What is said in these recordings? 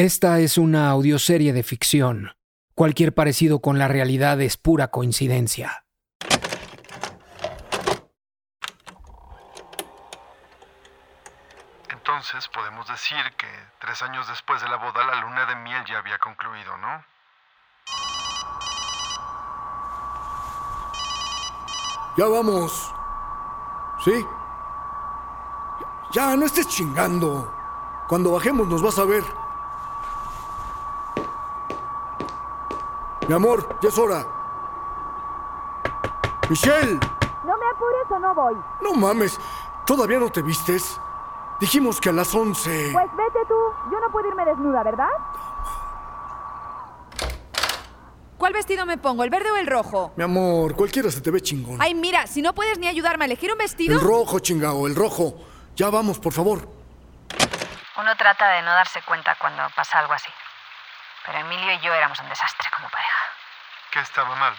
Esta es una audioserie de ficción. Cualquier parecido con la realidad es pura coincidencia. Entonces podemos decir que tres años después de la boda la luna de miel ya había concluido, ¿no? Ya vamos. ¿Sí? Ya, no estés chingando. Cuando bajemos nos vas a ver. Mi amor, ya es hora. Michelle, No me apures o no voy. no mames. ¿Todavía no te vistes? Dijimos que a las 11. Pues vete tú. Yo no puedo irme desnuda, ¿verdad? ¿Cuál vestido me pongo, el verde o el rojo? Mi amor, cualquiera se te ve chingón. Ay, mira, si no puedes ni ayudarme a elegir un vestido. El rojo, chingao, el rojo. Ya vamos, por favor. Uno trata de no darse cuenta cuando pasa algo así. Pero Emilio y yo éramos un desastre como pareja. ¿Qué estaba mal?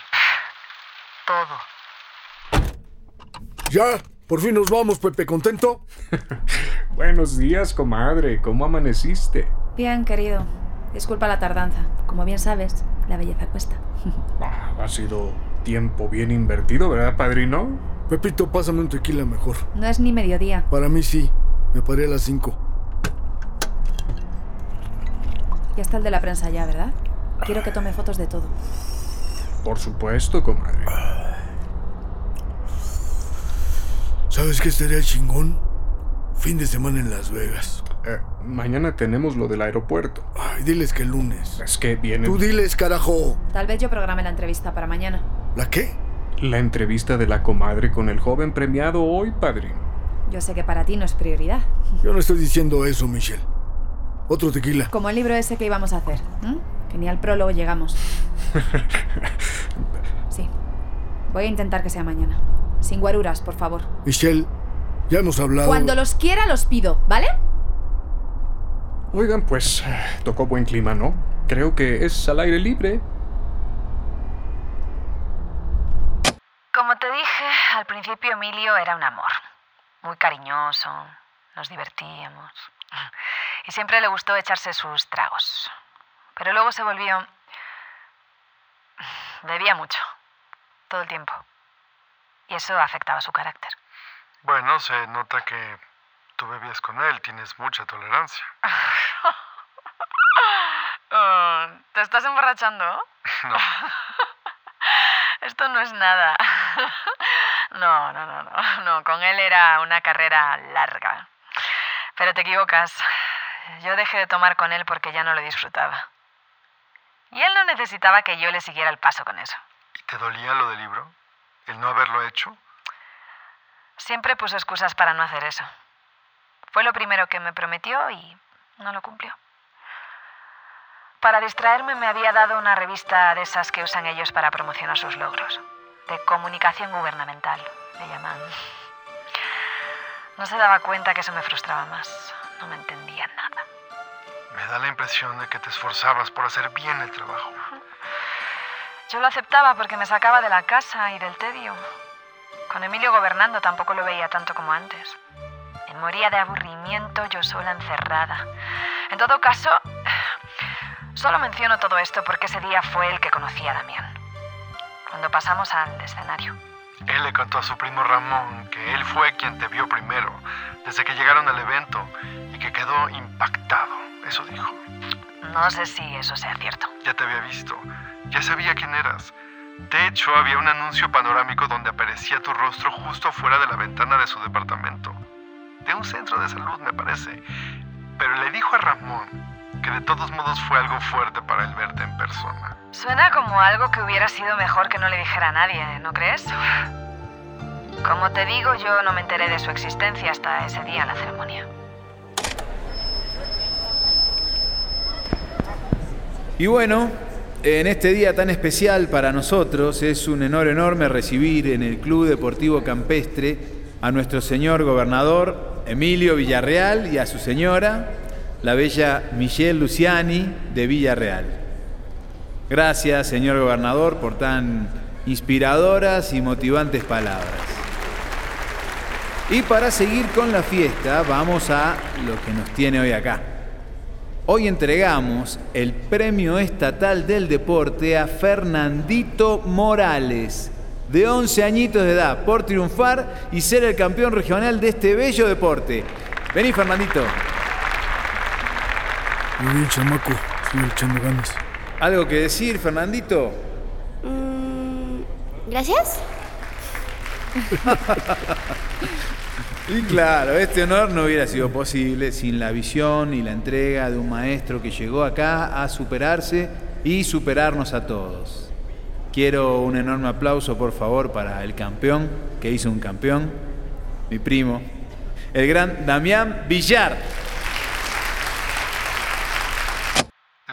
Todo. Ya, por fin nos vamos, Pepe. ¿Contento? Buenos días, comadre. ¿Cómo amaneciste? Bien, querido. Disculpa la tardanza. Como bien sabes, la belleza cuesta. Ah, ha sido tiempo bien invertido, ¿verdad, padrino? Pepito, pásame un tequila mejor. No es ni mediodía. Para mí sí. Me paré a las 5. Ya está el de la prensa ya, ¿verdad? Quiero que tome fotos de todo. Por supuesto, comadre. ¿Sabes qué estaría el chingón? Fin de semana en Las Vegas. Eh, mañana tenemos lo del aeropuerto. Ay, diles que el lunes. Es que viene Tú diles, carajo. Tal vez yo programe la entrevista para mañana. ¿La qué? la entrevista de la comadre con el joven premiado hoy, padrino. Yo sé que para ti no es prioridad. Yo no estoy diciendo eso, Michelle. Otro tequila. Como el libro ese que íbamos a hacer. ¿m? Que ni al prólogo llegamos. Sí. Voy a intentar que sea mañana. Sin guaruras, por favor. Michelle, ya hemos hablado. Cuando los quiera, los pido, ¿vale? Oigan, pues eh, tocó buen clima, ¿no? Creo que es al aire libre. Como te dije, al principio Emilio era un amor. Muy cariñoso, nos divertíamos. Y siempre le gustó echarse sus tragos. Pero luego se volvió... Bebía mucho, todo el tiempo. Y eso afectaba su carácter. Bueno, se nota que tú bebías con él, tienes mucha tolerancia. ¿Te estás emborrachando? No, Esto no es nada. No, no, no, no. No, con él era una carrera larga. Pero te equivocas. Yo dejé de tomar con él porque ya no lo disfrutaba. Y él no necesitaba que yo le siguiera el paso con eso. ¿y te dolía lo del libro? ¿El no haberlo hecho? Siempre puso excusas para no hacer eso. Fue lo primero que me prometió y no lo cumplió. Para distraerme me había dado una revista de esas que usan ellos para promocionar sus logros. De comunicación gubernamental, le llaman. No se daba cuenta que eso me frustraba más. No me entendía nada. Me da la impresión de que te esforzabas por hacer bien el trabajo. Yo lo aceptaba porque me sacaba de la casa y del tedio. Con Emilio gobernando tampoco lo veía tanto como antes. Me moría de aburrimiento yo sola encerrada. En todo caso, solo menciono todo esto porque ese día fue el que conocí a Damián. Cuando pasamos al escenario. Él le contó a su primo Ramón que él fue quien te vio primero, desde que llegaron al evento, y que quedó impactado. Eso dijo. No sé si eso sea cierto. Ya te había visto, ya sabía quién eras. De hecho, había un anuncio panorámico donde aparecía tu rostro justo afuera de la ventana de su departamento. De un centro de salud, me parece. Pero le dijo a Ramón que de todos modos fue algo fuerte para él verte en persona. Suena como algo que hubiera sido mejor que no le dijera a nadie, ¿no crees? Como te digo, yo no me enteré de su existencia hasta ese día en la ceremonia. Y bueno, en este día tan especial para nosotros es un honor enorme recibir en el Club Deportivo Campestre a nuestro señor gobernador Emilio Villarreal y a su señora, la bella Michelle Luciani de Villarreal. Gracias, señor gobernador, por tan inspiradoras y motivantes palabras. Y para seguir con la fiesta, vamos a lo que nos tiene hoy acá. Hoy entregamos el Premio Estatal del Deporte a Fernandito Morales, de 11 añitos de edad, por triunfar y ser el campeón regional de este bello deporte. Vení, Fernandito. Muy bien, chamaco. Sigue echando ganas. ¿Algo que decir, Fernandito? Mm, Gracias. Y claro, este honor no hubiera sido posible sin la visión y la entrega de un maestro que llegó acá a superarse y superarnos a todos. Quiero un enorme aplauso, por favor, para el campeón, que hizo un campeón, mi primo, el gran Damián Villar.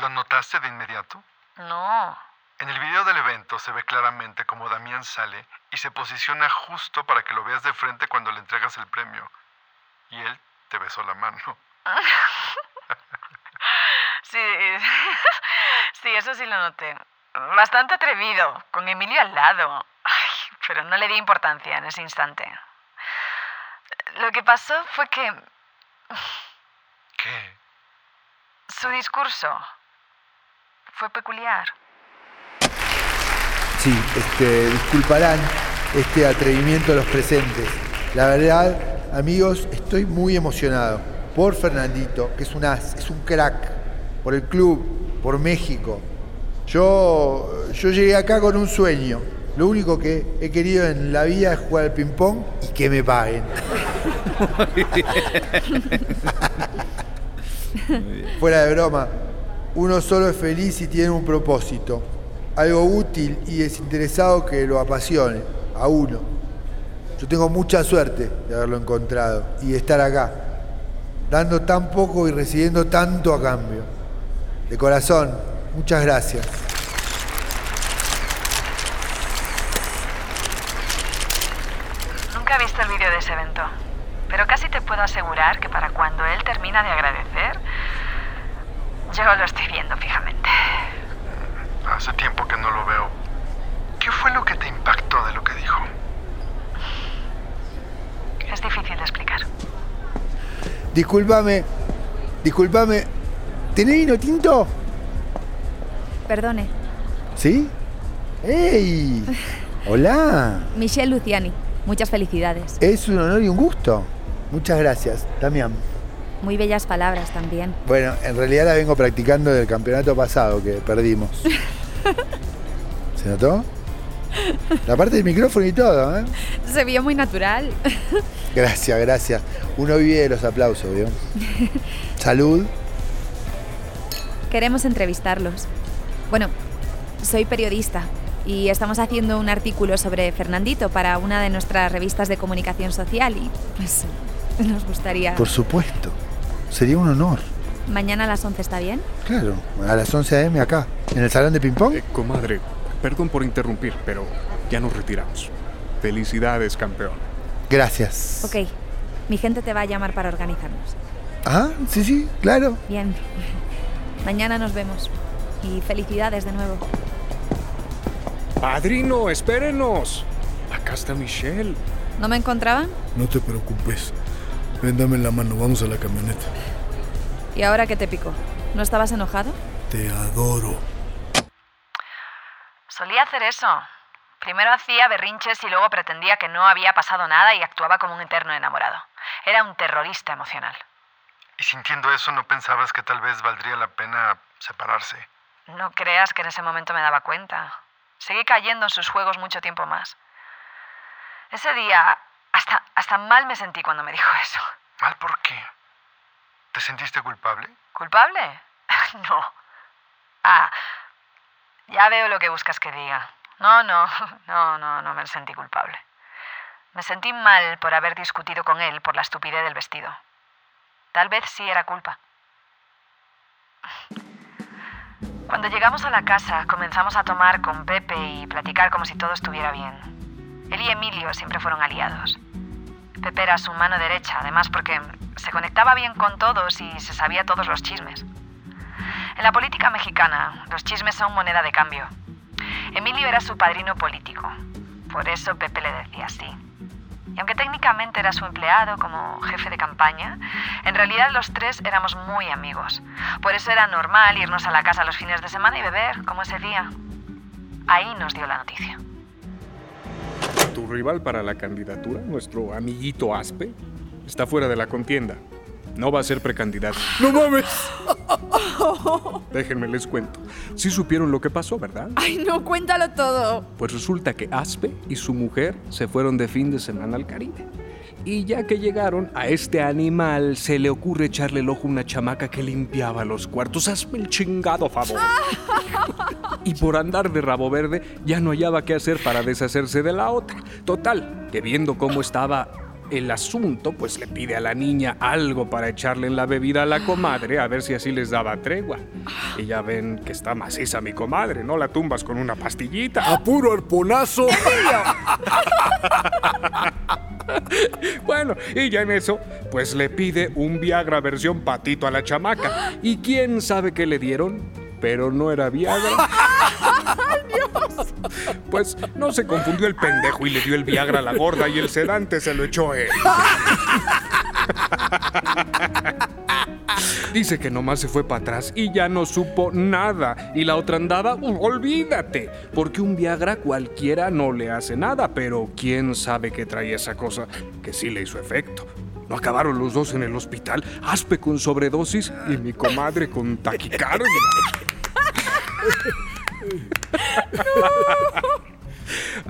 ¿Lo notaste de inmediato? No. En el video del evento se ve claramente cómo Damián sale y se posiciona justo para que lo veas de frente cuando le entregas el premio. Y él te besó la mano. Sí, sí, eso sí lo noté. Bastante atrevido, con Emilio al lado. Ay, pero no le di importancia en ese instante. Lo que pasó fue que ¿Qué? su discurso fue peculiar. Sí, este, disculparán este atrevimiento de los presentes. La verdad, amigos, estoy muy emocionado por Fernandito, que es un as, es un crack, por el club, por México. Yo, yo llegué acá con un sueño. Lo único que he querido en la vida es jugar al ping-pong y que me paguen. Fuera de broma, uno solo es feliz y tiene un propósito, algo útil y desinteresado que lo apasione a uno. Yo tengo mucha suerte de haberlo encontrado y de estar acá, dando tan poco y recibiendo tanto a cambio. De corazón, muchas gracias. Nunca he visto el vídeo de ese evento, pero casi te puedo asegurar que para cuando él termina de agradecer, yo lo estoy viendo fijamente. Hace tiempo que no lo veo. ¿Qué fue lo que te impactó de lo que dijo? Es difícil de explicar. Discúlpame, discúlpame. ¿Tenés vino tinto? Perdone, ¿Sí? ¡Ey! Hola. Michelle Luciani. Muchas felicidades. Es un honor y un gusto. Muchas gracias, Damián. Muy bellas palabras también. Bueno, en realidad la vengo practicando del campeonato pasado que perdimos. ¿Se notó? La parte del micrófono y todo, ¿eh? Se vio muy natural. Gracias, gracias. Uno vive de los aplausos, ¿vio? Salud. Queremos entrevistarlos. Bueno, soy periodista y estamos haciendo un artículo sobre Fernandito para una de nuestras revistas de comunicación social y pues nos gustaría... Por supuesto. Sería un honor. Mañana a las 11 está bien. Claro, a las 11 a.m. acá, en el salón de ping-pong. Eh, comadre, perdón por interrumpir, pero ya nos retiramos. Felicidades, campeón. Gracias. Ok, mi gente te va a llamar para organizarnos. Ah, sí, sí, claro. Bien. Mañana nos vemos. Y felicidades de nuevo. Padrino, espérenos. Acá está Michelle. ¿No me encontraban? No te preocupes. Ven, dame la mano, vamos a la camioneta. ¿Y ahora qué te picó? ¿No estabas enojado? Te adoro. Solía hacer eso. Primero hacía berrinches y luego pretendía que no había pasado nada y actuaba como un eterno enamorado. Era un terrorista emocional. Y sintiendo eso, ¿no pensabas que tal vez valdría la pena separarse? No creas que en ese momento me daba cuenta. Seguí cayendo en sus juegos mucho tiempo más. Ese día, hasta, hasta mal me sentí cuando me dijo eso. ¿Mal por qué? ¿Te sentiste culpable? ¿Culpable? no. Ah, ya veo lo que buscas que diga. No, no, no, no, no me sentí culpable. Me sentí mal por haber discutido con él por la estupidez del vestido. Tal vez sí era culpa. Cuando llegamos a la casa, comenzamos a tomar con Pepe y platicar como si todo estuviera bien. Él y Emilio siempre fueron aliados. Pepe era su mano derecha, además porque se conectaba bien con todos y se sabía todos los chismes. En la política mexicana, los chismes son moneda de cambio. Emilio era su padrino político, por eso Pepe le decía así. Y aunque técnicamente era su empleado como jefe de campaña, en realidad los tres éramos muy amigos. Por eso era normal irnos a la casa los fines de semana y beber, como ese día. Ahí nos dio la noticia. Tu rival para la candidatura, nuestro amiguito Aspe, está fuera de la contienda. No va a ser precandidato. ¡No mames! Déjenme les cuento. Sí supieron lo que pasó, ¿verdad? Ay, no, cuéntalo todo. Pues resulta que Aspe y su mujer se fueron de fin de semana al Caribe. Y ya que llegaron, a este animal se le ocurre echarle el ojo a una chamaca que limpiaba los cuartos. Hazme el chingado favor. y por andar de rabo verde, ya no hallaba qué hacer para deshacerse de la otra. Total, que viendo cómo estaba el asunto, pues le pide a la niña algo para echarle en la bebida a la comadre, a ver si así les daba tregua. Y ya ven que está maciza mi comadre, ¿no? La tumbas con una pastillita. ¡A puro arponazo! Bueno, y ya en eso, pues le pide un Viagra versión patito a la chamaca. ¿Y quién sabe qué le dieron? Pero no era Viagra. Pues no se confundió el pendejo y le dio el Viagra a la gorda y el sedante se lo echó él. Dice que nomás se fue para atrás y ya no supo nada. Y la otra andaba, uh, olvídate, porque un Viagra cualquiera no le hace nada, pero quién sabe qué traía esa cosa que sí le hizo efecto. No acabaron los dos en el hospital, Aspe con sobredosis y mi comadre con taquicardia.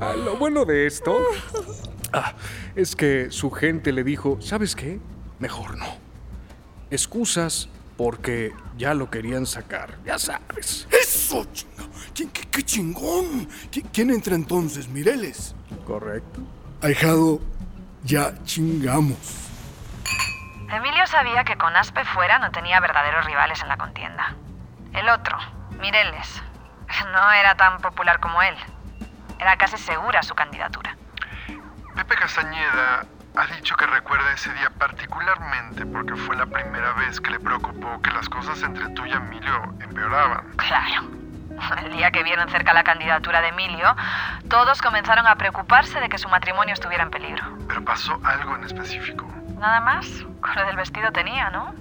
Ah, lo bueno de esto ah, es que su gente le dijo, ¿sabes qué? Mejor no. Excusas porque ya lo querían sacar, ya sabes. ¡Eso, chinga! ¿Quién- qué, qué chingón! ¿Qui- ¿Quién entra entonces, Mireles? Correcto. Ahijado, ya chingamos. Emilio sabía que con Aspe fuera no tenía verdaderos rivales en la contienda. El otro, Mireles, no era tan popular como él. Era casi segura su candidatura. Pepe Castañeda ha dicho que recuerda ese día particularmente porque fue la primera vez que le preocupó que las cosas entre tú y Emilio empeoraban. Claro. El día que vieron cerca la candidatura de Emilio, todos comenzaron a preocuparse de que su matrimonio estuviera en peligro. Pero pasó algo en específico. Nada más, con lo del vestido tenía, ¿no?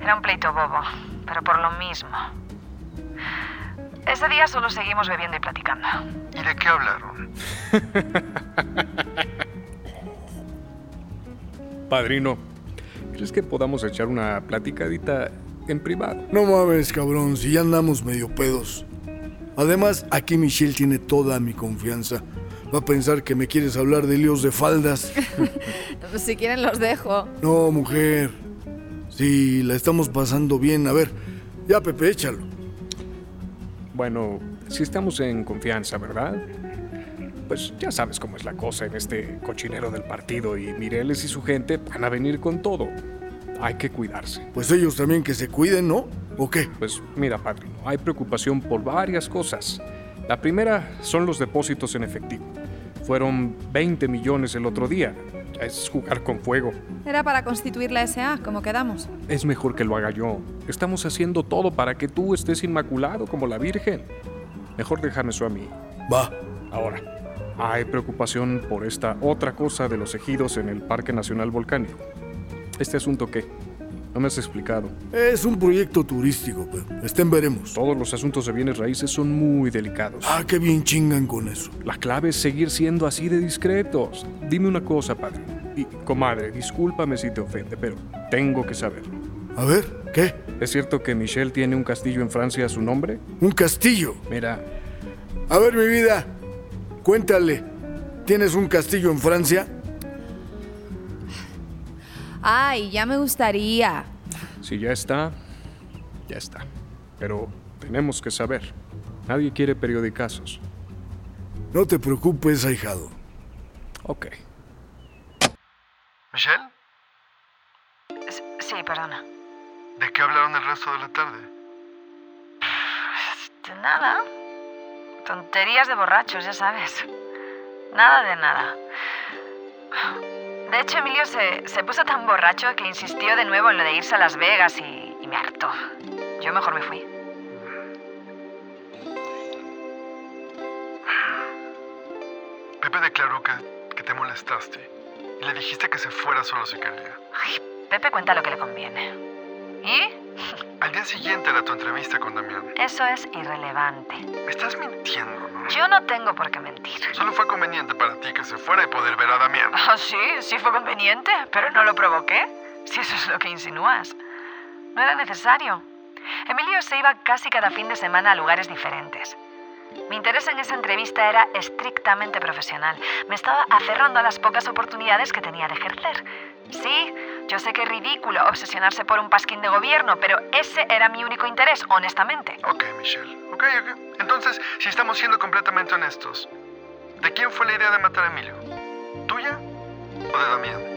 Era un pleito bobo, pero por lo mismo. Ese día solo seguimos bebiendo y platicando. ¿Y de qué hablaron? Padrino, ¿crees que podamos echar una platicadita en privado? No mames, cabrón, si ya andamos medio pedos. Además, aquí Michelle tiene toda mi confianza. Va a pensar que me quieres hablar de líos de faldas. Si quieren los dejo. No, mujer. Sí, la estamos pasando bien. A ver, ya, Pepe, échalo. Bueno, si estamos en confianza, ¿verdad? Pues ya sabes cómo es la cosa en este cochinero del partido y Mireles y su gente van a venir con todo. Hay que cuidarse. Pues ellos también que se cuiden, ¿no? ¿O qué? Pues mira, padrino, hay preocupación por varias cosas. La primera son los depósitos en efectivo. Fueron 20 millones el otro día. Es jugar con fuego. Era para constituir la SA, como quedamos. Es mejor que lo haga yo. Estamos haciendo todo para que tú estés inmaculado como la Virgen. Mejor déjame eso a mí. Va. Ahora, hay preocupación por esta otra cosa de los ejidos en el Parque Nacional Volcánico. ¿Este asunto qué? No me has explicado. Es un proyecto turístico, pero estén veremos. Todos los asuntos de bienes raíces son muy delicados. Ah, qué bien chingan con eso. La clave es seguir siendo así de discretos. Dime una cosa, padre. Y, comadre, discúlpame si te ofende, pero tengo que saber. A ver, ¿qué? ¿Es cierto que Michelle tiene un castillo en Francia a su nombre? Un castillo. Mira, A ver, mi vida, cuéntale. ¿Tienes un castillo en Francia? Ay, ya me gustaría. si ya está, ya está. Pero tenemos que saber. Nadie quiere periodicazos. No te preocupes, ahijado. Ok. ¿Michelle? S- Sí, perdona. ¿De qué hablaron el resto de la tarde? De nada. Tonterías de borrachos, ya sabes. Nada de nada. De hecho, Emilio se, se puso tan borracho que insistió de nuevo en lo de irse a Las Vegas y, y me hartó. Yo mejor me fui. Pepe declaró que, que te molestaste. y le dijiste que se fuera solo si quería. Ay, Pepe cuenta lo que le conviene. ¿Y? Al día siguiente era tu entrevista con Damián. Eso es irrelevante. Me estás mintiendo. Yo no tengo por qué mentir. Solo fue conveniente para ti que se fuera y poder ver a Damián. Ah, sí, sí fue conveniente, pero no lo provoqué. Si eso es lo que insinúas. No era necesario. Emilio se iba casi cada fin de semana a lugares diferentes. Mi interés en esa entrevista era estrictamente profesional. Me estaba aferrando a las pocas oportunidades que tenía de ejercer. Sí, yo sé que es ridículo obsesionarse por un pasquín de gobierno, pero ese era mi único interés, honestamente. Ok, Michelle. Ok, ok. Entonces, si estamos siendo completamente honestos, ¿de quién fue la idea de matar a Emilio? ¿Tuya o de Damián?